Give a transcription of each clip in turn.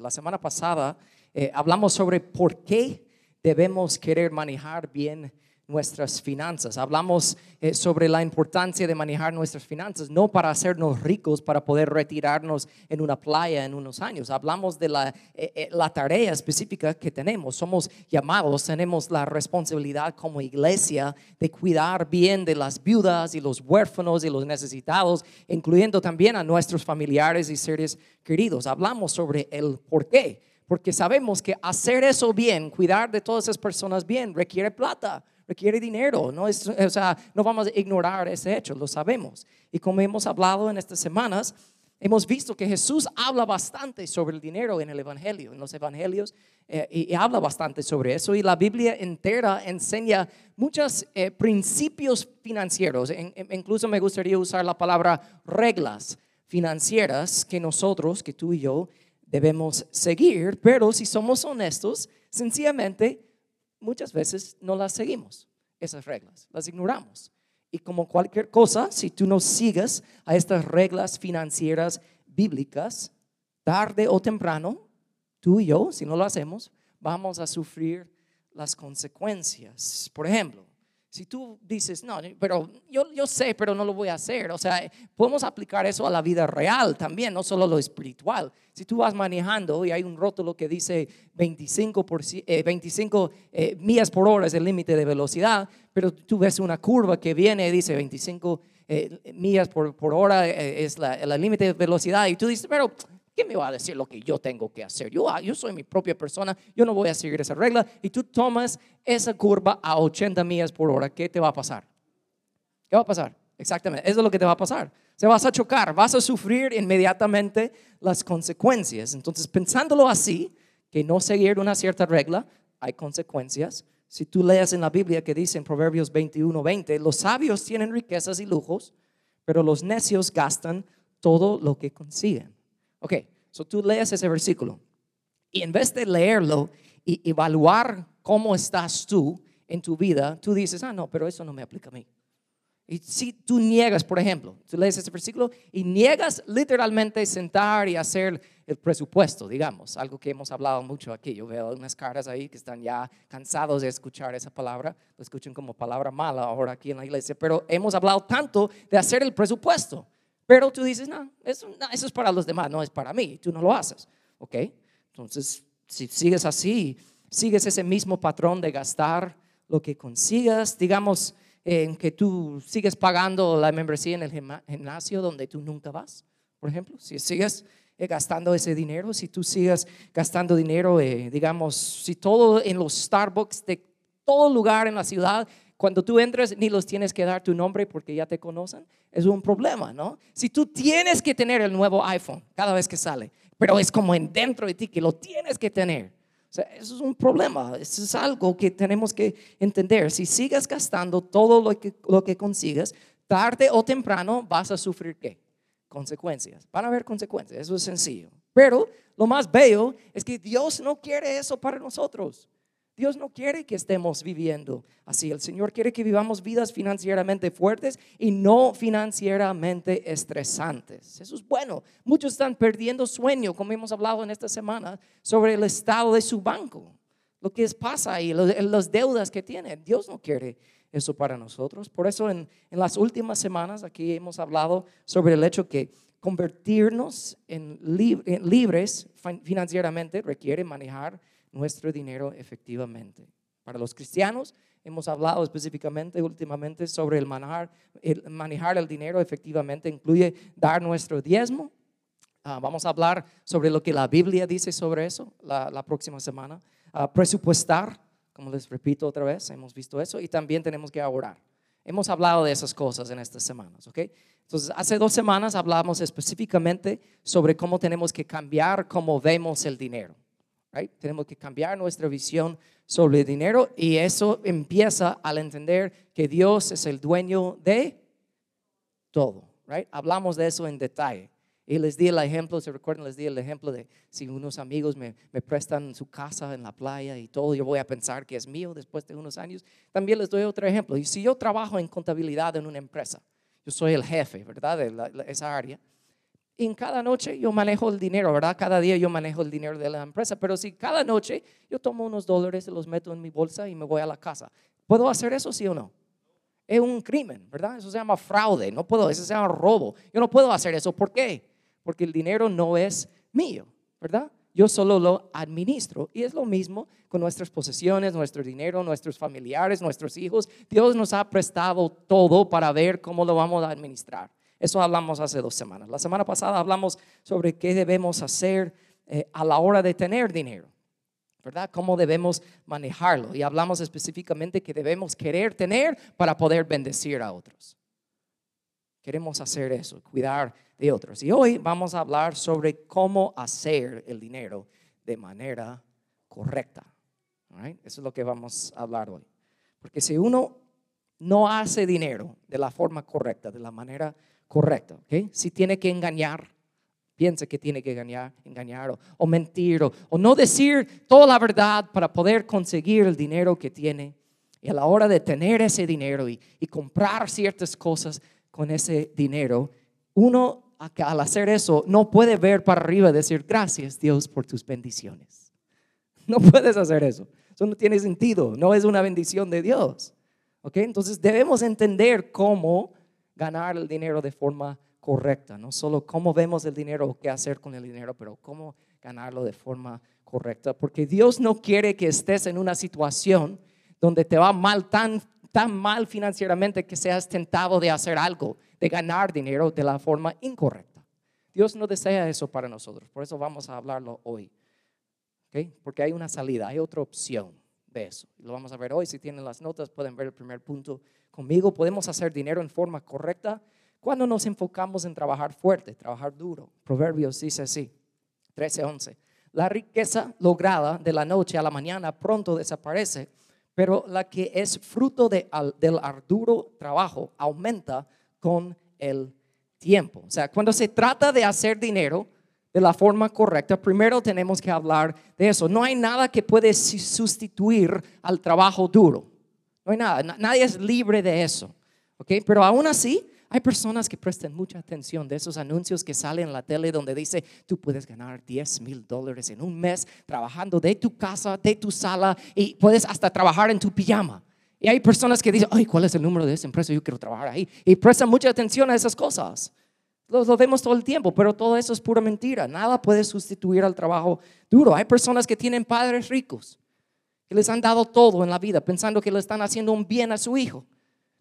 La semana pasada eh, hablamos sobre por qué debemos querer manejar bien nuestras finanzas. Hablamos eh, sobre la importancia de manejar nuestras finanzas, no para hacernos ricos, para poder retirarnos en una playa en unos años. Hablamos de la, eh, eh, la tarea específica que tenemos. Somos llamados, tenemos la responsabilidad como iglesia de cuidar bien de las viudas y los huérfanos y los necesitados, incluyendo también a nuestros familiares y seres queridos. Hablamos sobre el por qué. Porque sabemos que hacer eso bien, cuidar de todas esas personas bien, requiere plata requiere dinero, no, es, o sea, no vamos a ignorar ese hecho, lo sabemos. Y como hemos hablado en estas semanas, hemos visto que Jesús habla bastante sobre el dinero en el Evangelio, en los Evangelios, eh, y, habla bastante sobre eso. Y la Biblia entera enseña muchos eh, principios financieros. incluso me gustaría usar la palabra reglas financieras que nosotros, que tú y yo, debemos seguir. Pero si somos honestos, sencillamente muchas veces no las seguimos, esas reglas, las ignoramos. Y como cualquier cosa, si tú no sigues a estas reglas financieras bíblicas, tarde o temprano, tú y yo, si no lo hacemos, vamos a sufrir las consecuencias. Por ejemplo, si tú dices, no, pero yo, yo sé, pero no lo voy a hacer. O sea, podemos aplicar eso a la vida real también, no solo lo espiritual. Si tú vas manejando y hay un rótulo que dice 25, por, 25 eh, eh, millas por hora es el límite de velocidad, pero tú ves una curva que viene y dice 25 eh, millas por, por hora es el límite de velocidad y tú dices, pero ¿Quién me va a decir lo que yo tengo que hacer? Yo, ah, yo soy mi propia persona, yo no voy a seguir esa regla. Y tú tomas esa curva a 80 millas por hora, ¿qué te va a pasar? ¿Qué va a pasar? Exactamente, eso es lo que te va a pasar. Se vas a chocar, vas a sufrir inmediatamente las consecuencias. Entonces, pensándolo así, que no seguir una cierta regla, hay consecuencias. Si tú lees en la Biblia que dice en Proverbios 21, 20, los sabios tienen riquezas y lujos, pero los necios gastan todo lo que consiguen. Ok, so tú lees ese versículo y en vez de leerlo y evaluar cómo estás tú en tu vida, tú dices, ah, no, pero eso no me aplica a mí. Y si tú niegas, por ejemplo, tú lees ese versículo y niegas literalmente sentar y hacer el presupuesto, digamos, algo que hemos hablado mucho aquí. Yo veo unas caras ahí que están ya cansados de escuchar esa palabra, lo escuchan como palabra mala ahora aquí en la iglesia, pero hemos hablado tanto de hacer el presupuesto. Pero tú dices, no eso, es para los demás, no es para mí, tú no lo haces. ¿Ok? Entonces, si sigues así, sigues ese mismo patrón de gastar lo que consigas, digamos, en que tú sigues pagando la membresía en el gimnasio donde tú nunca vas, por ejemplo, si sigues eh, gastando ese dinero, si tú sigues gastando dinero, eh, digamos, si todo en los Starbucks de todo lugar en la ciudad cuando tú entres ni los tienes que dar tu nombre porque ya te conocen, es un problema, ¿no? Si tú tienes que tener el nuevo iPhone cada vez que sale, pero es como en dentro de ti que lo tienes que tener. O sea, eso es un problema, eso es algo que tenemos que entender. Si sigues gastando todo lo que, lo que consigas, tarde o temprano vas a sufrir qué? Consecuencias. Van a haber consecuencias, eso es sencillo. Pero lo más bello es que Dios no quiere eso para nosotros. Dios no quiere que estemos viviendo así. El Señor quiere que vivamos vidas financieramente fuertes y no financieramente estresantes. Eso es bueno. Muchos están perdiendo sueño, como hemos hablado en esta semana, sobre el estado de su banco. Lo que pasa ahí, las deudas que tienen. Dios no quiere eso para nosotros. Por eso en, las últimas semanas aquí hemos hablado sobre el hecho que convertirnos en libres financieramente requiere manejar nuestro dinero efectivamente. Para los cristianos hemos hablado específicamente últimamente sobre el manejar el, manejar el dinero efectivamente, incluye dar nuestro diezmo. Ah, vamos a hablar sobre lo que la Biblia dice sobre eso la, próxima semana. Uh, presupuestar, como les repito otra vez, hemos visto eso y también tenemos que orar. Hemos hablado de esas cosas en estas semanas, ¿ok? Entonces, hace dos semanas hablamos específicamente sobre cómo tenemos que cambiar cómo vemos el dinero. Tenemos que cambiar nuestra visión sobre el dinero y eso empieza al entender que Dios es el dueño de todo. Right? Hablamos de eso en detalle. Y les di el ejemplo, se recuerdan, les di el ejemplo de si unos amigos me, me, prestan su casa en la playa y todo, yo voy a pensar que es mío después de unos años. También les doy otro ejemplo. Y si yo trabajo en contabilidad en una empresa, yo soy el jefe, ¿verdad? De esa área. En cada noche yo manejo el dinero, ¿verdad? Cada día yo manejo el dinero de la empresa. Pero si cada noche yo tomo unos dólares y los meto en mi bolsa y me voy a la casa, ¿puedo hacer eso, sí o no? Es un crimen, ¿verdad? Eso se llama fraude. No puedo, eso se llama robo. Yo no puedo hacer eso. ¿Por qué? Porque el dinero no es mío, ¿verdad? Yo solo lo administro. Y es lo mismo con nuestras posesiones, nuestro dinero, nuestros familiares, nuestros hijos. Dios nos ha prestado todo para ver cómo lo vamos a administrar. Eso hablamos hace dos semanas. La semana pasada hablamos sobre qué debemos hacer eh, a la hora de tener dinero, ¿verdad? Cómo debemos manejarlo. Y hablamos específicamente que debemos querer tener para poder bendecir a otros. Queremos hacer eso, cuidar de otros. Y hoy vamos a hablar sobre cómo hacer el dinero de manera correcta. Eso es lo que vamos a hablar hoy. Porque si uno no hace dinero de la forma correcta, de la manera correcta, si tiene que engañar, piensa que tiene que engañar, engañar o, mentir o, no decir toda la verdad para poder conseguir el dinero que tiene. Y a la hora de tener ese dinero y, y comprar ciertas cosas con ese dinero, uno al hacer eso no puede ver para arriba y decir gracias Dios por tus bendiciones. No puedes hacer eso. Eso no tiene sentido. No es una bendición de Dios. ¿Ok? Entonces debemos entender cómo ganar el dinero de forma correcta. No solo cómo vemos el dinero o qué hacer con el dinero, pero cómo ganarlo de forma correcta. Porque Dios no quiere que estés en una situación donde te va mal tan, tan mal financieramente que seas tentado de hacer algo de ganar dinero de la forma incorrecta. Dios no desea eso para nosotros, por eso vamos a hablarlo hoy. Porque hay una salida, hay otra opción de eso. Lo vamos a ver hoy. Si tienen las notas, pueden ver el primer punto conmigo. Podemos hacer dinero en forma correcta cuando nos enfocamos en trabajar fuerte, trabajar duro. Proverbios dice así, 13:11. La riqueza lograda de la noche a la mañana pronto desaparece, pero la que es fruto de, del arduro trabajo aumenta con el tiempo. O sea, cuando se trata de hacer dinero de la forma correcta, primero tenemos que hablar de eso. No hay nada que puede sustituir al trabajo duro. No hay nada. Nadie es libre de eso. ¿Ok? Pero aún así, hay personas que prestan mucha atención de esos anuncios que salen en la tele donde dice, tú puedes ganar 10 mil dólares en un mes trabajando de tu casa, de tu sala y puedes hasta trabajar en tu pijama. Y hay personas que dicen, ay, ¿cuál es el número de esa empresa? Yo quiero trabajar ahí. Y prestan mucha atención a esas cosas. Lo, lo, vemos todo el tiempo, pero todo eso es pura mentira. Nada puede sustituir al trabajo duro. Hay personas que tienen padres ricos, que les han dado todo en la vida, pensando que le están haciendo un bien a su hijo.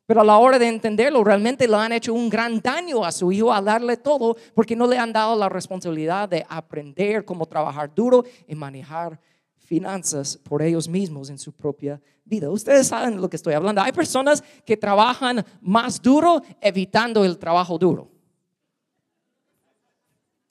Pero a la hora de entenderlo, realmente le han hecho un gran daño a su hijo al darle todo, porque no le han dado la responsabilidad de aprender cómo trabajar duro y manejar finanzas por ellos mismos en su propia vida. Ustedes saben de lo que estoy hablando. Hay personas que trabajan más duro evitando el trabajo duro.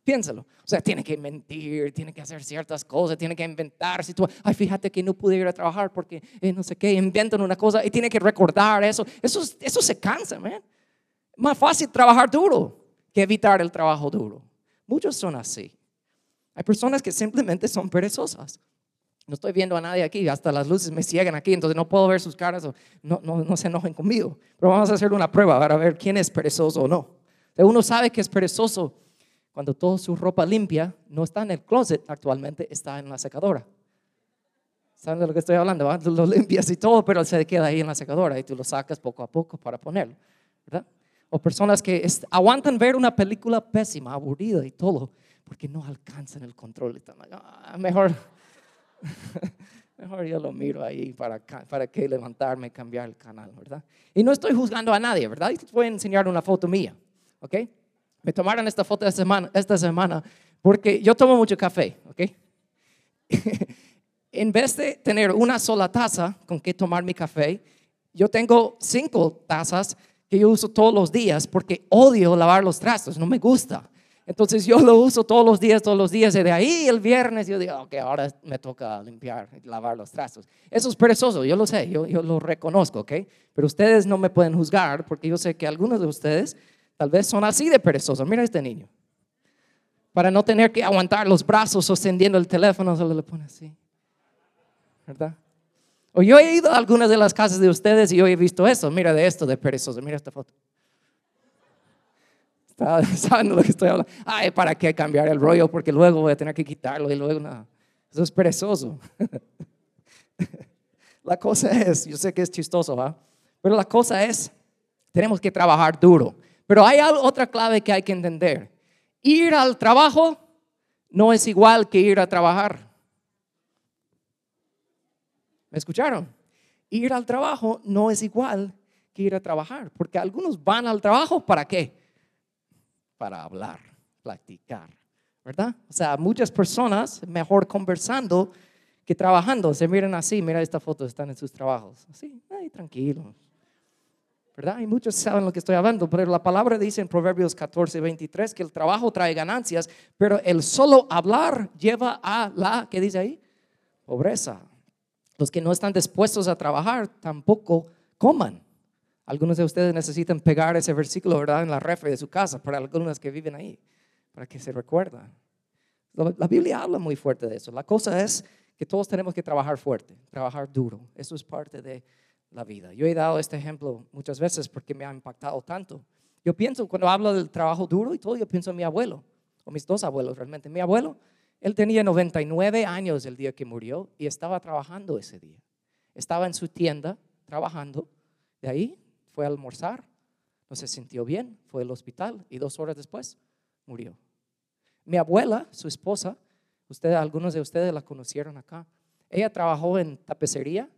Piénsalo. O sea, tiene que mentir, tiene que hacer ciertas cosas, tiene que inventar. Si tú, ay, fíjate que no pude ir a trabajar porque eh, no sé qué, inventan una cosa y tiene que recordar eso. Eso, eso se cansa, man. Más fácil trabajar duro que evitar el trabajo duro. Muchos son así. Hay personas que simplemente son perezosas. No estoy viendo a nadie aquí, hasta las luces me ciegan aquí, entonces no puedo ver sus caras, no, no, no se enojen conmigo. Pero vamos a hacer una prueba para ver quién es perezoso o no. Uno sabe que es perezoso cuando toda su ropa limpia no está en el closet actualmente, está en la secadora. ¿Saben de lo que estoy hablando? Lo limpias y todo, pero se queda ahí en la secadora y tú lo sacas poco a poco para ponerlo. ¿verdad? O personas que aguantan ver una película pésima, aburrida y todo, porque no alcanzan el control. Están ah, mejor Mejor yo lo miro ahí para, para que levantarme y cambiar el canal, ¿verdad? Y no estoy juzgando a nadie, ¿verdad? Y voy a enseñar una foto mía, ¿ok? Me tomaron esta foto esta semana, porque yo tomo mucho café, ¿ok? en vez de tener una sola taza con que tomar mi café, yo tengo cinco tazas que yo uso todos los días porque odio lavar los trastos, no me gusta. Entonces yo lo uso todos los días, todos los días. Y de ahí el viernes yo digo, ok, ahora me toca limpiar, lavar los trastos. Eso es perezoso, yo lo sé, yo, yo lo reconozco, ok. Pero ustedes no me pueden juzgar porque yo sé que algunos de ustedes tal vez son así de perezosos. Mira este niño. Para no tener que aguantar los brazos sosteniendo el teléfono, solo le pone así. ¿Verdad? O yo he ido a algunas de las casas de ustedes y yo he visto eso. Mira de esto de perezoso. Mira esta foto. ¿Saben de lo que estoy hablando? Ay, ¿para qué cambiar el rollo? Porque luego voy a tener que quitarlo y luego nada. Eso es perezoso. La cosa es, yo sé que es chistoso, ¿va? Pero la cosa es, tenemos que trabajar duro. Pero hay otra clave que hay que entender. Ir al trabajo no es igual que ir a trabajar. ¿Me escucharon? Ir al trabajo no es igual que ir a trabajar, porque algunos van al trabajo para qué? Para hablar, platicar, ¿verdad? O sea, muchas personas mejor conversando que trabajando. Se miran así, mira esta foto, están en sus trabajos. Así, ay, tranquilos. ¿Verdad? Y muchos saben lo que estoy hablando, pero la palabra dice en Proverbios 14, 23 que el trabajo trae ganancias, pero el solo hablar lleva a la, ¿qué dice ahí? Pobreza. Los que no están dispuestos a trabajar tampoco coman. Algunos de ustedes necesitan pegar ese versículo, ¿verdad? En la refri de su casa, para algunos que viven ahí, para que se recuerden. La Biblia habla muy fuerte de eso. La cosa es que todos tenemos que trabajar fuerte, trabajar duro. Eso es parte de la vida. Yo he dado este ejemplo muchas veces porque me ha impactado tanto. Yo pienso, cuando hablo del trabajo duro y todo, yo pienso en mi abuelo, o mis dos abuelos realmente. Mi abuelo, él tenía 99 años el día que murió y estaba trabajando ese día. Estaba en su tienda trabajando. De ahí fue a almorzar, no se sintió bien, fue al hospital y dos horas después murió. Mi abuela, su esposa, ustedes, algunos de ustedes la conocieron acá. Ella trabajó en tapicería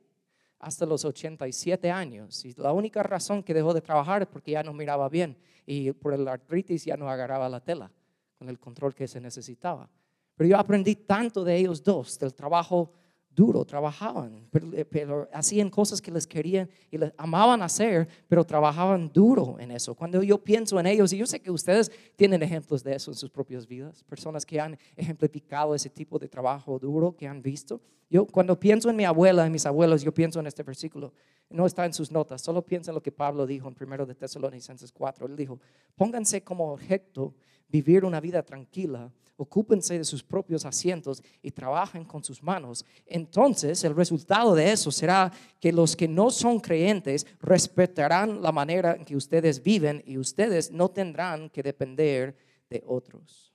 hasta los 87 años. Y la única razón que dejó de trabajar es porque ya no miraba bien y por el artritis ya no agarraba la tela con el control que se necesitaba. Pero yo aprendí tanto de ellos dos, del trabajo duro, trabajaban, eh, pero, hacían cosas que les querían y les amaban hacer, pero trabajaban duro en eso. Cuando yo pienso en ellos, y yo sé que ustedes tienen ejemplos de eso en sus propias vidas, personas que han ejemplificado ese tipo de trabajo duro que han visto. Yo cuando pienso en mi abuela y mis abuelos, yo pienso en este versículo. No está en sus notas, solo piensa en lo que Pablo dijo en 1 de Tesalonicenses 4. Él dijo, pónganse como objeto vivir una vida tranquila ocúpense de sus propios asientos y trabajen con sus manos. Entonces el resultado de eso será que los que no son creyentes respetarán la manera en que ustedes viven y ustedes no tendrán que depender de otros.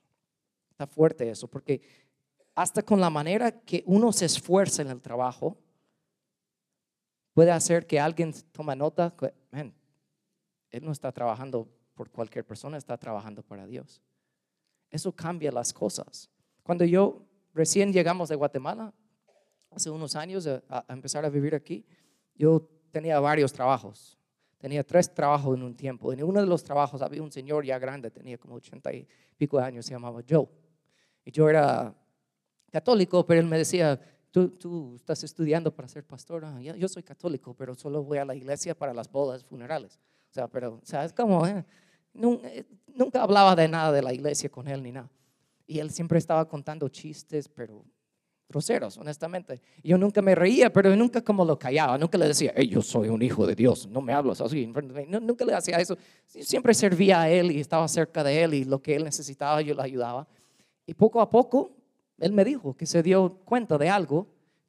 Está fuerte eso, porque hasta con la manera que uno se esfuerza en el trabajo, puede hacer que alguien tome nota, él no está trabajando por cualquier persona, está trabajando para Dios. Eso cambia las cosas. Cuando yo recién llegamos de Guatemala, hace unos años, a, empezar a vivir aquí, yo tenía varios trabajos. Tenía tres trabajos en un tiempo. En uno de los trabajos había un señor ya grande, tenía como ochenta y pico de años, se llamaba Joe. Y yo era católico, pero él me decía, tú, tú estás estudiando para ser pastor. Ah, yo, soy católico, pero solo voy a la iglesia para las bodas funerales. O sea, pero, o sea, es como, eh, eh, nunca hablaba de nada de la iglesia con él ni nada. Y él siempre estaba contando chistes, pero groseros, honestamente. Yo nunca me reía, pero nunca como lo callaba, nunca le decía, yo soy un hijo de Dios, no me hablas así. Nunca le hacía eso. Siempre servía a él y estaba cerca de él y lo que él necesitaba yo le ayudaba. Y poco a poco, él me dijo que se dio cuenta de algo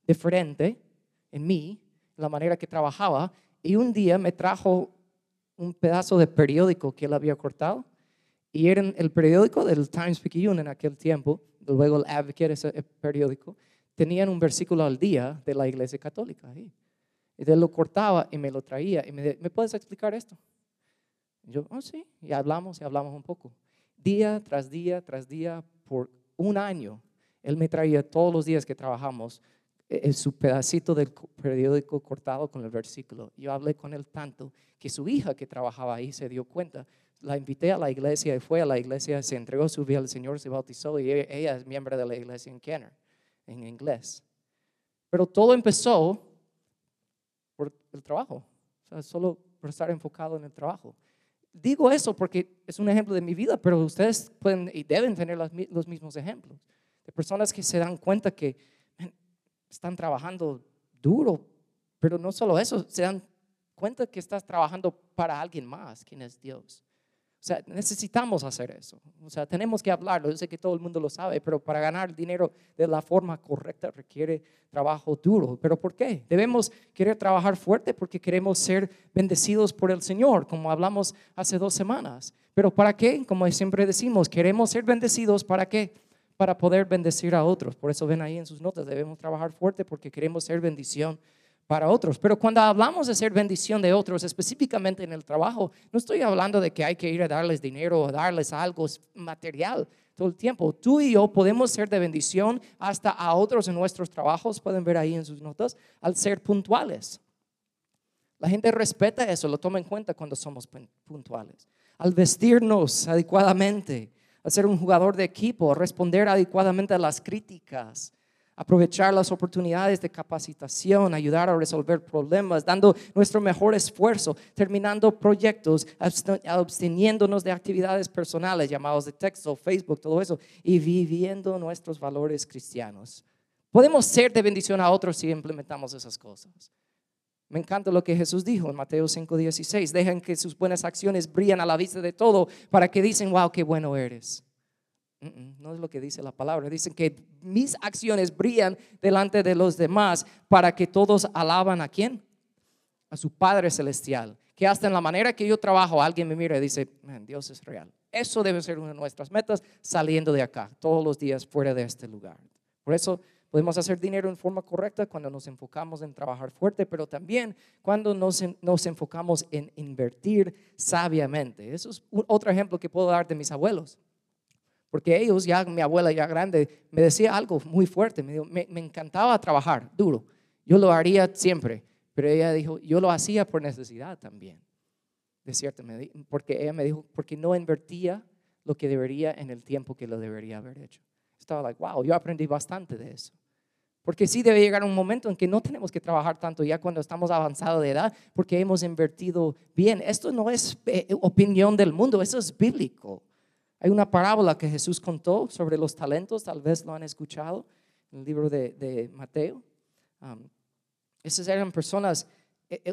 diferente en mí, la manera que trabajaba, y un día me trajo un pedazo de periódico que él había cortado y era el periódico del Times Picayune en aquel tiempo, luego el Advocate, ese periódico, tenían un versículo al día de la iglesia católica. Y él lo cortaba y me lo traía y me decía, ¿me puedes explicar esto? yo, oh sí, y hablamos y hablamos un poco. Día tras día tras día, por un año, él me traía todos los días que trabajamos eh, su pedacito del periódico cortado con el versículo. Yo hablé con él tanto que su hija que trabajaba ahí se dio cuenta. La invité a la iglesia y fue a la iglesia, se entregó su vida al Señor, se bautizó y ella es miembro de la iglesia en Kenner, en inglés. Pero todo empezó por el trabajo, solo por estar enfocado en el trabajo. Digo eso porque es un ejemplo de mi vida, pero ustedes pueden y deben tener los mismos ejemplos de personas que se dan cuenta que están trabajando duro, pero no solo eso, se dan cuenta que estás trabajando para alguien más, quien es Dios. O sea, necesitamos hacer eso. O sea, tenemos que hablarlo. Yo sé que todo el mundo lo sabe, pero para ganar dinero de la forma correcta requiere trabajo duro. ¿Pero por qué? Debemos querer trabajar fuerte porque queremos ser bendecidos por el Señor, como hablamos hace dos semanas. ¿Pero para qué? Como siempre decimos, queremos ser bendecidos. ¿Para qué? Para poder bendecir a otros. Por eso ven ahí en sus notas, debemos trabajar fuerte porque queremos ser bendición para otros. Pero cuando hablamos de ser bendición de otros, específicamente en el trabajo, no estoy hablando de que hay que ir a darles dinero o darles algo material todo el tiempo. Tú y yo podemos ser de bendición hasta a otros en nuestros trabajos, pueden ver ahí en sus notas, al ser puntuales. La gente respeta eso, lo toma en cuenta cuando somos puntuales. Al vestirnos adecuadamente, al ser un jugador de equipo, responder adecuadamente a las críticas, aprovechar las oportunidades de capacitación, ayudar a resolver problemas, dando nuestro mejor esfuerzo, terminando proyectos, absteniéndonos de actividades personales, llamados de texto, Facebook, todo eso, y viviendo nuestros valores cristianos. Podemos ser de bendición a otros si implementamos esas cosas. Me encanta lo que Jesús dijo en Mateo 5:16. Dejen que sus buenas acciones brillen a la vista de todo para que dicen, wow, qué bueno eres. No es lo que dice la palabra. Dicen que mis acciones brillan delante de los demás para que todos alaban a quién? A su Padre Celestial. Que hasta en la manera que yo trabajo, alguien me mira y dice, Dios es real. Eso debe ser una de nuestras metas saliendo de acá, todos los días fuera de este lugar. Por eso podemos hacer dinero en forma correcta cuando nos enfocamos en trabajar fuerte, pero también cuando nos, nos enfocamos en invertir sabiamente. Eso es otro ejemplo que puedo dar de mis abuelos. Porque ellos, ya mi abuela ya grande, me decía algo muy fuerte. Me, me, encantaba trabajar duro. Yo lo haría siempre. Pero ella dijo, yo lo hacía por necesidad también. De cierto, porque ella me dijo, porque no invertía lo que debería en el tiempo que lo debería haber hecho. Estaba like, wow, yo aprendí bastante de eso. Porque sí debe llegar un momento en que no tenemos que trabajar tanto ya cuando estamos avanzados de edad, porque hemos invertido bien. Esto no es eh, opinión del mundo, eso es bíblico. Hay una parábola que Jesús contó sobre los talentos, tal vez lo han escuchado en el libro de, Mateo. Um, esas eran personas,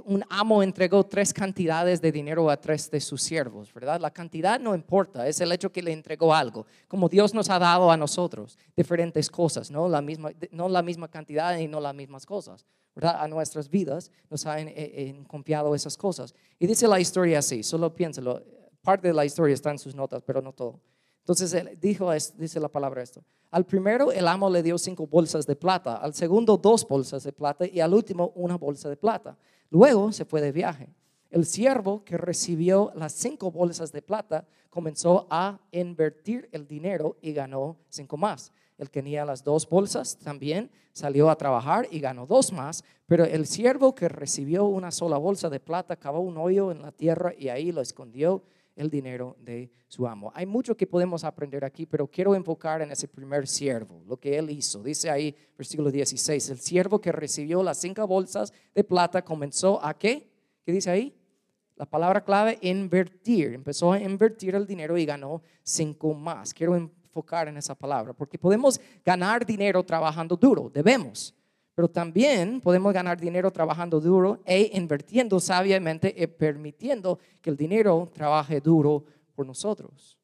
un amo entregó tres cantidades de dinero a tres de sus siervos, ¿verdad? La cantidad no importa, es el hecho que le entregó algo, como Dios nos ha dado a nosotros diferentes cosas, no la misma, no la misma cantidad y no las mismas cosas. ¿verdad? A nuestras vidas nos han eh, confiado esas cosas. Y dice la historia así, solo piénselo parte de la historia está en sus notas, pero no todo. Entonces él dijo, dice la palabra esto. Al primero el amo le dio cinco bolsas de plata, al segundo dos bolsas de plata y al último una bolsa de plata. Luego se fue de viaje. El siervo que recibió las cinco bolsas de plata comenzó a invertir el dinero y ganó cinco más. El que tenía las dos bolsas también salió a trabajar y ganó dos más, pero el siervo que recibió una sola bolsa de plata cavó un hoyo en la tierra y ahí lo escondió el dinero de su amo. Hay mucho que podemos aprender aquí, pero quiero enfocar en ese primer siervo, lo que él hizo. Dice ahí, versículo 16, el siervo que recibió las cinco bolsas de plata comenzó a qué? ¿Qué dice ahí? La palabra clave, invertir. Empezó a invertir el dinero y ganó cinco más. Quiero enfocar en esa palabra, porque podemos ganar dinero trabajando duro, debemos. Pero también podemos ganar dinero trabajando duro e invirtiendo sabiamente y permitiendo que el dinero trabaje duro por nosotros.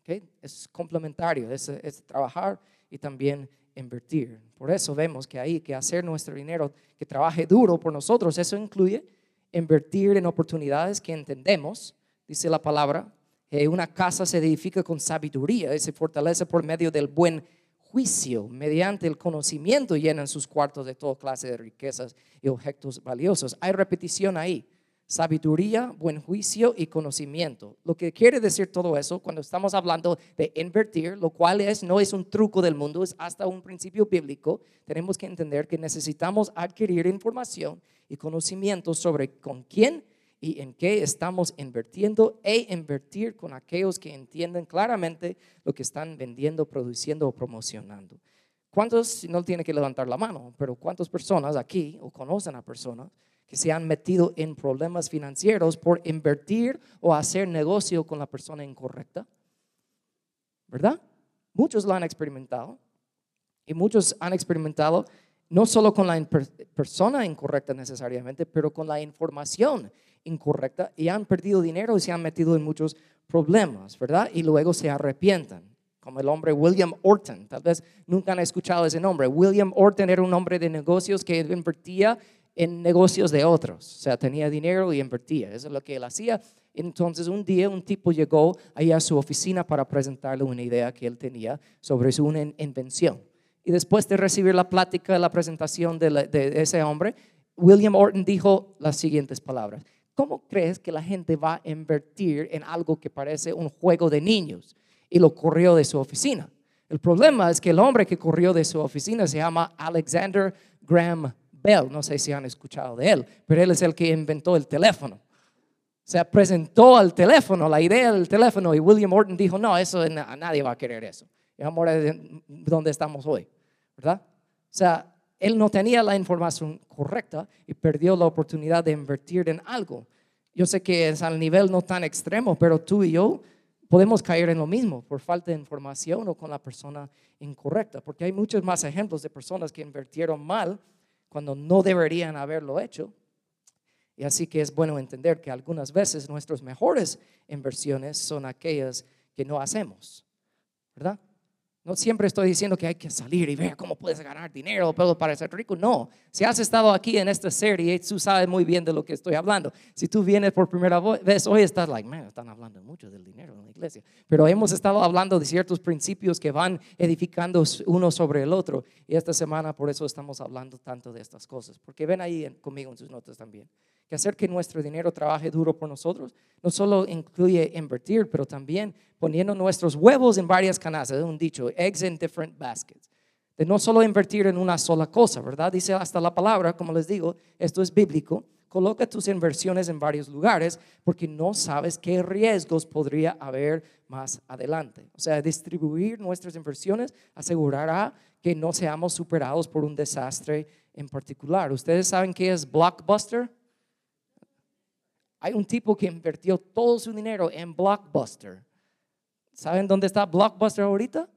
¿Okay? Es complementario, es, es trabajar y también invertir. Por eso vemos que hay que hacer nuestro dinero que trabaje duro por nosotros. Eso incluye invertir en oportunidades que entendemos, dice la palabra, que una casa se edifica con sabiduría y se fortalece por medio del buen juicio, mediante el conocimiento llenan sus cuartos de toda clase de riquezas y objetos valiosos. Hay repetición ahí. Sabiduría, buen juicio y conocimiento. Lo que quiere decir todo eso cuando estamos hablando de invertir, lo cual es, no es un truco del mundo, es hasta un principio bíblico, tenemos que entender que necesitamos adquirir información y conocimiento sobre con quién y en qué estamos invirtiendo e invertir con aquellos que entienden claramente lo que están vendiendo, produciendo o promocionando. ¿Cuántos, no tiene que levantar la mano, pero cuántas personas aquí o conocen a personas que se han metido en problemas financieros por invertir o hacer negocio con la persona incorrecta? ¿Verdad? Muchos lo han experimentado y muchos han experimentado no solo con la persona incorrecta necesariamente, pero con la información incorrecta y han perdido dinero y se han metido en muchos problemas, ¿verdad? Y luego se arrepientan, como el hombre William Orton. Tal vez nunca han escuchado ese nombre. William Orton era un hombre de negocios que invertía en negocios de otros. O sea, tenía dinero y invertía. Eso es lo que él hacía. Entonces, un día un tipo llegó ahí a su oficina para presentarle una idea que él tenía sobre su invención. Y después de recibir la plática, la presentación de, de ese hombre, William Orton dijo las siguientes palabras. ¿Cómo crees que la gente va a invertir en algo que parece un juego de niños? Y lo corrió de su oficina. El problema es que el hombre que corrió de su oficina se llama Alexander Graham Bell. No sé si han escuchado de él, pero él es el que inventó el teléfono. O sea, presentó al teléfono, la idea del teléfono, y William Morton dijo, no, eso nadie va a querer eso. Y amor, ¿dónde estamos hoy? ¿Verdad? O sea, él no tenía la información correcta y perdió la oportunidad de invertir en algo. Yo sé que es al nivel no tan extremo, pero tú y yo podemos caer en lo mismo por falta de información o con la persona incorrecta, porque hay muchos más ejemplos de personas que invirtieron mal cuando no deberían haberlo hecho. Y así que es bueno entender que algunas veces nuestras mejores inversiones son aquellas que no hacemos, ¿verdad? No siempre estoy diciendo que hay que salir y ver cómo puedes ganar dinero para ser rico. No, si has estado aquí en esta serie, tú sabes muy bien de lo que estoy hablando. Si tú vienes por primera vez hoy, estás like, man, están hablando mucho del dinero en la iglesia. Pero hemos estado hablando de ciertos principios que van edificando uno sobre el otro. Y esta semana por eso estamos hablando tanto de estas cosas. Porque ven ahí conmigo en sus notas también que hacer que nuestro dinero trabaje duro por nosotros no solo incluye invertir, pero también poniendo nuestros huevos en varias canastas, un dicho, eggs in different baskets. De no solo invertir en una sola cosa, ¿verdad? Dice hasta la palabra, como les digo, esto es bíblico. Coloca tus inversiones en varios lugares porque no sabes qué riesgos podría haber más adelante. O sea, distribuir nuestras inversiones asegurará que no seamos superados por un desastre en particular. ¿Ustedes saben qué es Blockbuster? Hay un tipo que invirtió todo su dinero en Blockbuster. ¿Saben dónde está Blockbuster ahorita?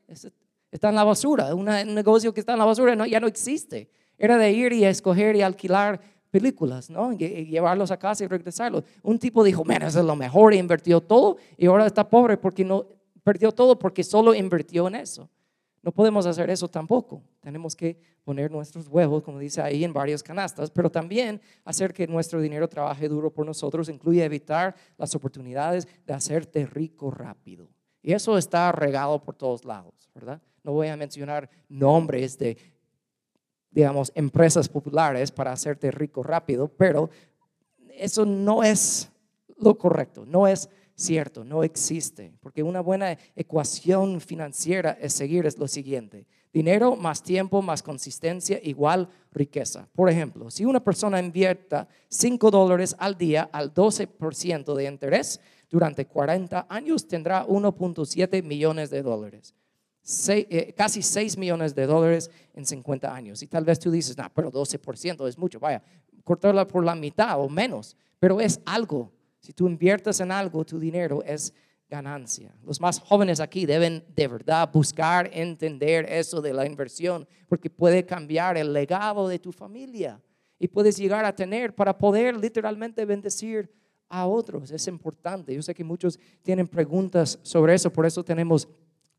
Está en la basura, un negocio que está en la basura no, ya no existe. Era de ir y escoger y alquilar películas, ¿no? Y, llevarlos a casa y regresarlos. Un tipo dijo, mira, eso es lo mejor, invirtió todo y ahora está pobre porque no perdió todo porque solo invirtió en eso. No podemos hacer eso tampoco. Tenemos que poner nuestros huevos, como dice ahí, en varias canastas, pero también hacer que nuestro dinero trabaje duro por nosotros incluye evitar las oportunidades de hacerte rico rápido. Y eso está regado por todos lados, ¿verdad? No voy a mencionar nombres de, digamos, empresas populares para hacerte rico rápido, pero eso no es lo correcto, no es cierto, no existe, porque una buena ecuación financiera es seguir es lo siguiente. Dinero más tiempo más consistencia igual riqueza. Por ejemplo, si una persona invierta 5 dólares al día al 12% de interés durante 40 años, tendrá 1.7 millones de dólares. Eh, casi 6 millones de dólares en 50 años. Y tal vez tú dices, no, pero 12% es mucho, vaya, cortarla por la mitad o menos, pero es algo si tú inviertes en algo, tu dinero es ganancia. Los más jóvenes aquí deben de verdad buscar entender eso de la inversión, porque puede cambiar el legado de tu familia y puedes llegar a tener para poder literalmente bendecir a otros. Es importante. Yo sé que muchos tienen preguntas sobre eso, por eso tenemos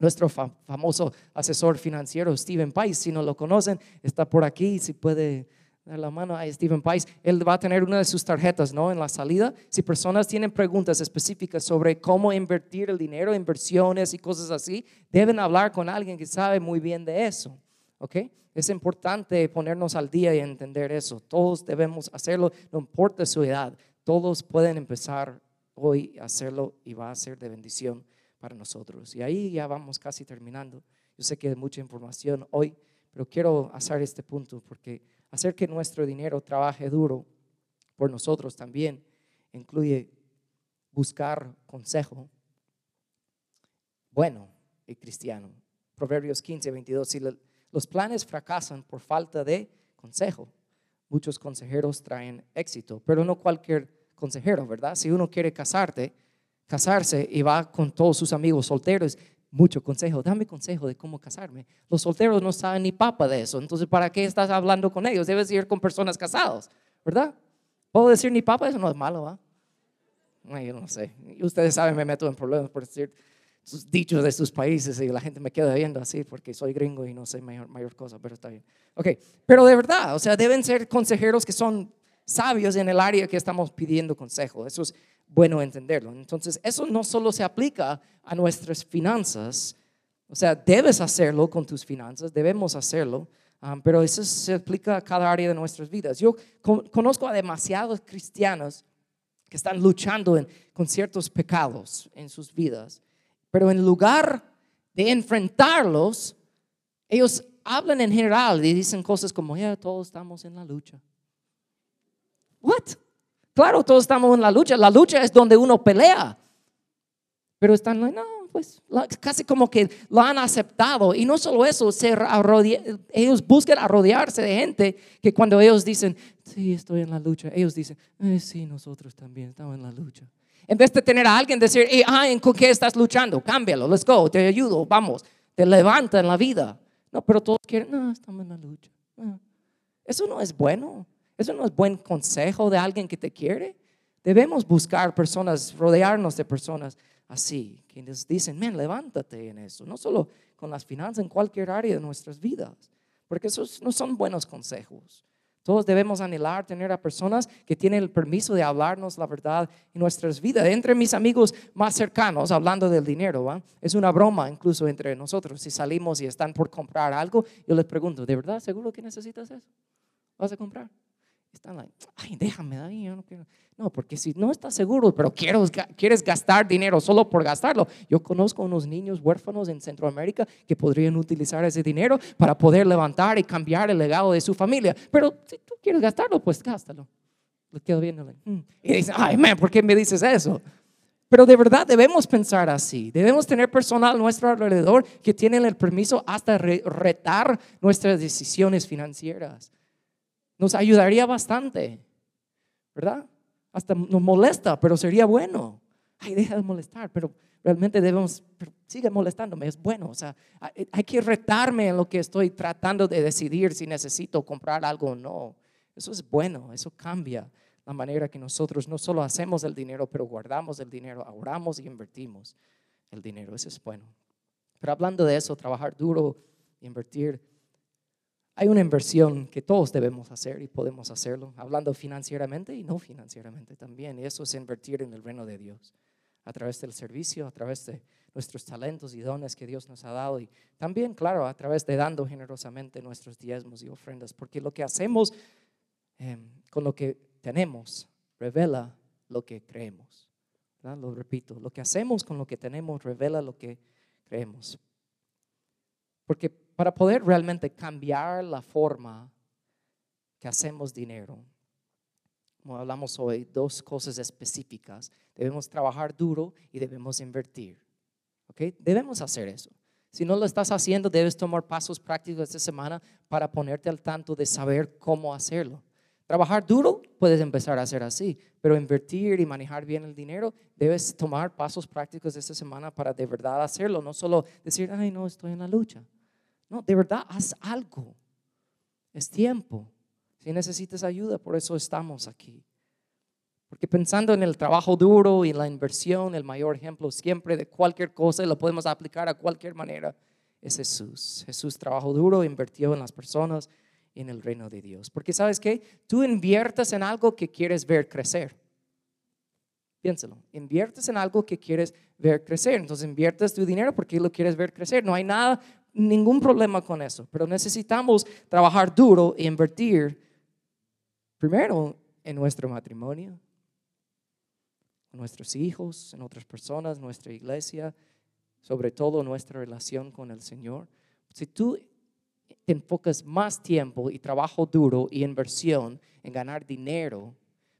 nuestro famoso asesor financiero, Steven Pais. Si no lo conocen, está por aquí, si puede la mano a Stephen Pais, él va a tener una de sus tarjetas, ¿no? En la salida. Si personas tienen preguntas específicas sobre cómo invertir el dinero, inversiones y cosas así, deben hablar con alguien que sabe muy bien de eso, ¿ok? Es importante ponernos al día y entender eso. Todos debemos hacerlo, no importa su edad. Todos pueden empezar hoy a hacerlo y va a ser de bendición para nosotros. Y ahí ya vamos casi terminando. Yo sé que hay mucha información hoy, pero quiero hacer este punto porque hacer que nuestro dinero trabaje duro por nosotros también incluye buscar consejo bueno y cristiano. Proverbios 15, 22, si los planes fracasan por falta de consejo, muchos consejeros traen éxito, pero no cualquier consejero, ¿verdad? Si uno quiere casarte, casarse y va con todos sus amigos solteros, mucho consejo, dame consejo de cómo casarme. Los solteros no saben ni papa de eso, entonces ¿para qué estás hablando con ellos? Debes ir con personas casadas, ¿verdad? ¿Puedo decir ni papa? Eso no es malo, ¿va? Ay, yo no sé. Ustedes saben, me meto en problemas por decir sus dichos de sus países y la gente me queda viendo así porque soy gringo y no sé mayor, mayor cosa, pero está bien. Ok, pero de verdad, o sea, deben ser consejeros que son sabios en el área que estamos pidiendo consejo. Eso es bueno entenderlo. Entonces, eso no solo se aplica a nuestras finanzas, o sea, debes hacerlo con tus finanzas, debemos hacerlo, um, pero eso se aplica a cada área de nuestras vidas. Yo conozco a demasiados cristianos que están luchando con ciertos pecados en sus vidas pero en lugar de enfrentarlos, ellos hablan en general y dicen cosas como, ya todos estamos en la lucha. What? Claro, todos estamos en la lucha. La lucha es donde uno pelea. Pero están, no, pues casi como que lo han aceptado. Y no solo eso, ellos buscan a rodearse de gente que cuando ellos dicen, sí, estoy en la lucha, ellos dicen, eh, sí, nosotros también estamos en la lucha. En vez de tener a alguien decir, ah, ¿con qué estás luchando? Cámbialo, let's go, te ayudo, vamos, te levanta en la vida. No, pero todos quieren, no, estamos en la lucha. Eso no es bueno. Eso no es buen consejo de alguien que te quiere. Debemos buscar personas, rodearnos de personas así, que nos dicen, men, levántate en eso. No solo con las finanzas, en cualquier área de nuestras vidas. Porque esos no son buenos consejos. Todos debemos anhelar tener a personas que tienen el permiso de hablarnos la verdad en nuestras vidas. Entre mis amigos más cercanos, hablando del dinero, es una broma incluso entre nosotros. Si salimos y están por comprar algo, yo les pregunto, ¿de verdad seguro que necesitas eso? ¿Vas a comprar? Están like, ay, déjame, ahí, yo no quiero. No, porque si no estás seguro, pero quieres gastar dinero solo por gastarlo. Yo conozco unos niños huérfanos en Centroamérica que podrían utilizar ese dinero para poder levantar y cambiar el legado de su familia. Pero si tú quieres gastarlo, pues gástalo. Le quedo viendo. Mm". Y dicen, ay, man, ¿por qué me dices eso? Pero de verdad debemos pensar así. Debemos tener personal a nuestro alrededor que tienen el permiso hasta retar nuestras decisiones financieras. Nos ayudaría bastante, ¿verdad? hasta nos molesta, pero sería bueno. Ay, deja de molestar, pero realmente debemos, sigue molestándome, es bueno. O sea, hay que retarme en lo que estoy tratando de decidir si necesito comprar algo o no. Eso es bueno, eso cambia la manera que nosotros no solo hacemos el dinero, pero guardamos el dinero, ahorramos y invertimos el dinero. Eso es bueno. Pero hablando de eso, trabajar duro, invertir, hay una inversión que todos debemos hacer y podemos hacerlo, hablando financieramente y no financieramente también. Y eso es invertir en el reino de Dios, a través del servicio, a través de nuestros talentos y dones que Dios nos ha dado. Y también, claro, a través de dando generosamente nuestros diezmos y ofrendas. Porque lo que hacemos em, con lo que tenemos revela lo que creemos. Lo repito, lo que hacemos con lo que tenemos revela lo que creemos. Porque para poder realmente cambiar la forma que hacemos dinero, como hablamos hoy, dos cosas específicas. Debemos trabajar duro y debemos invertir. ¿Ok? Debemos hacer eso. Si no lo estás haciendo, debes tomar pasos prácticos esta semana para ponerte al tanto de saber cómo hacerlo. Trabajar duro, puedes empezar a hacer así, pero invertir y manejar bien el dinero, debes tomar pasos prácticos esta semana para de verdad hacerlo, no solo decir, ay, no, estoy en la lucha. No, de verdad, haz algo. Es tiempo. Si necesitas ayuda, por eso estamos aquí. Porque pensando en el trabajo duro y la inversión, el mayor ejemplo siempre de cualquier cosa, y lo podemos aplicar a cualquier manera, es Jesús. Jesús trabajó duro, invirtió en las personas y en el reino de Dios. Porque sabes qué? Tú inviertes en algo que quieres ver crecer. Piénsalo, inviertes en algo que quieres ver crecer. Entonces inviertes tu dinero porque lo quieres ver crecer. No hay nada ningún problema con eso, pero necesitamos trabajar duro e invertir primero en nuestro matrimonio, nuestros hijos, en otras personas, nuestra iglesia, sobre todo nuestra relación con el Señor. Si tú te enfocas más tiempo y trabajo duro y inversión en ganar dinero,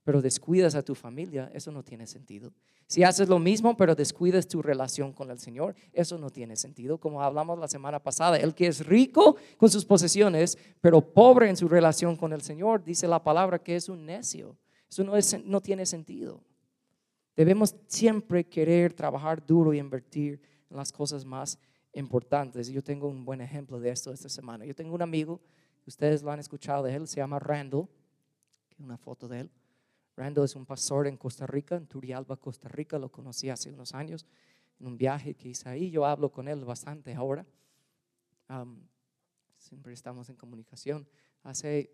pero descuidas a tu familia, eso no tiene sentido. Si haces lo mismo, pero descuidas tu relación con el Señor, eso no tiene sentido. Como hablamos la semana pasada, el que es rico con sus posesiones, pero pobre en su relación con el Señor, dice la palabra que es un necio. Eso no, es, no tiene sentido. Debemos siempre querer trabajar duro y invertir en las cosas más importantes. Yo tengo un buen ejemplo de esto esta semana. Yo tengo un amigo, ustedes lo han escuchado de él, se llama Randall, una foto de él. Randall es un pastor en Costa Rica, en Turialba, Costa Rica. Lo conocí hace unos años en un viaje que hice ahí. Yo hablo con él bastante ahora. siempre estamos en comunicación. Hace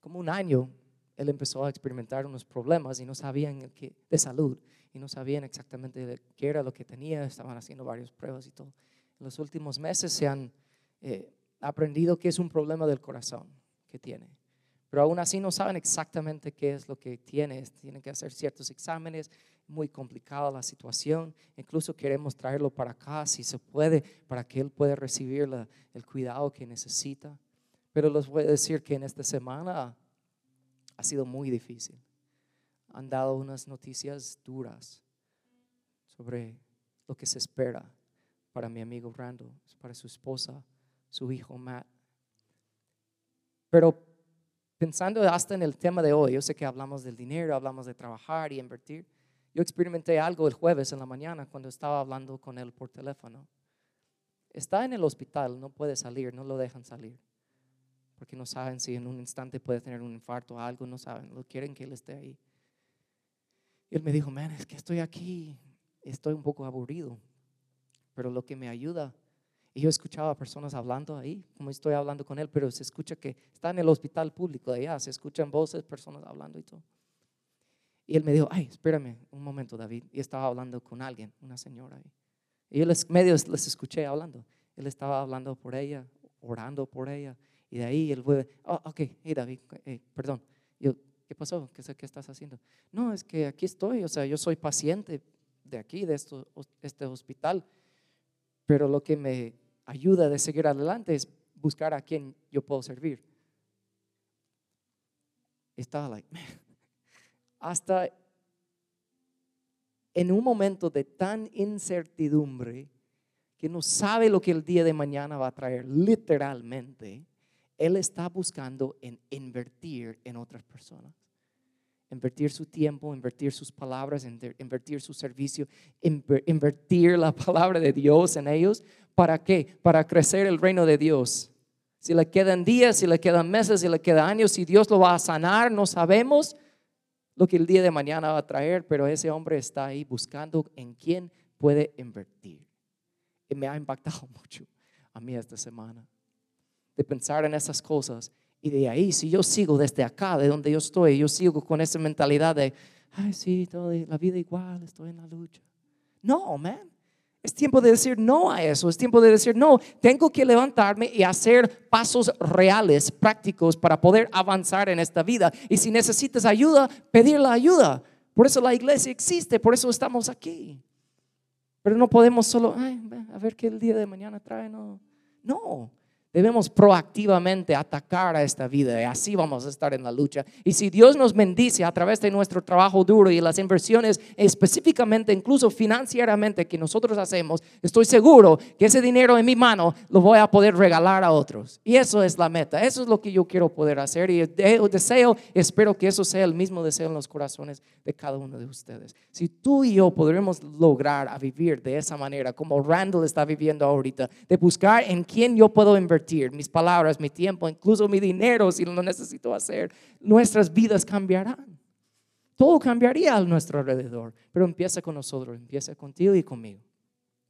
como un año él empezó a experimentar unos problemas y no sabían qué, de salud y no sabían exactamente qué era lo que tenía. Estaban haciendo varias pruebas y todo. En los últimos meses se han eh, aprendido que es un problema del corazón que tiene. Pero aún así no saben exactamente qué es lo que tiene. Tienen que hacer ciertos exámenes. Muy complicada la situación. Incluso queremos traerlo para acá si se puede, para que él pueda recibir el cuidado que necesita. Pero les voy a decir que en esta semana ha sido muy difícil. Han dado unas noticias duras sobre lo que se espera para mi amigo Randall, para su esposa, su hijo Matt. Pero pensando hasta en el tema de hoy, yo sé que hablamos del dinero, hablamos de trabajar y invertir. Yo experimenté algo el jueves en la mañana cuando estaba hablando con él por teléfono. Está en el hospital, no puede salir, no lo dejan salir. Porque no saben si en un instante puede tener un infarto o algo, no saben, no quieren que él esté ahí. Él me dijo, man, es que estoy aquí, estoy un poco aburrido. Pero lo que me ayuda y yo escuchaba personas hablando ahí, como estoy hablando con él, pero se escucha que está en el hospital público de allá, se escuchan voces, personas hablando y todo. Y él me dijo, ay, espérame un momento, David. Y estaba hablando con alguien, una señora ahí. Y yo les medios les escuché hablando. Él estaba hablando por ella, orando por ella. Y de ahí él fue, oh, ok, hey David, eh, perdón. Yo, ¿qué pasó? ¿Qué, ¿Qué estás haciendo? No, es que aquí estoy, o sea, yo soy paciente de aquí, de esto, este hospital. Pero lo que me ayuda de seguir adelante es buscar a quien yo puedo servir. Estaba like, hasta en un momento de tan incertidumbre que no sabe lo que el día de mañana va a traer, literalmente, él está buscando en invertir en otras personas. Invertir su tiempo, invertir sus palabras, invertir su servicio, invertir la palabra de Dios en ellos ¿Para qué? Para crecer el reino de Dios. Si le quedan días, si le quedan meses, si le quedan años, si Dios lo va a sanar, no sabemos lo que el día de mañana va a traer, pero ese hombre está ahí buscando en quién puede invertir. Y me ha impactado mucho a mí esta semana de pensar en esas cosas. Y de ahí, si yo sigo desde acá, de donde yo estoy, yo sigo con esa mentalidad de, ay, sí, toda la vida igual, estoy en la lucha. No, man. Es tiempo de decir no a eso, es tiempo de decir no, tengo que levantarme y hacer pasos reales, prácticos para poder avanzar en esta vida. Y si necesitas ayuda, pedir la ayuda. Por eso la iglesia existe, por eso estamos aquí. Pero no podemos solo, a ver qué el día de mañana trae, no. No, Debemos proactivamente atacar a esta vida y así vamos a estar en la lucha. Y si Dios nos bendice a través de nuestro trabajo duro y las inversiones específicamente, incluso financieramente que nosotros hacemos, estoy seguro que ese dinero en mi mano lo voy a poder regalar a otros. Y eso es la meta, eso es lo que yo quiero poder hacer y deseo, espero que eso sea el mismo deseo en los corazones de cada uno de ustedes. Si tú y yo podremos lograr a vivir de esa manera, como Randall está viviendo ahorita, de buscar en quién yo puedo mis palabras, mi tiempo, incluso mi dinero si lo necesito hacer, nuestras vidas cambiarán. Todo cambiaría a nuestro alrededor, pero empieza con nosotros, empieza contigo y conmigo.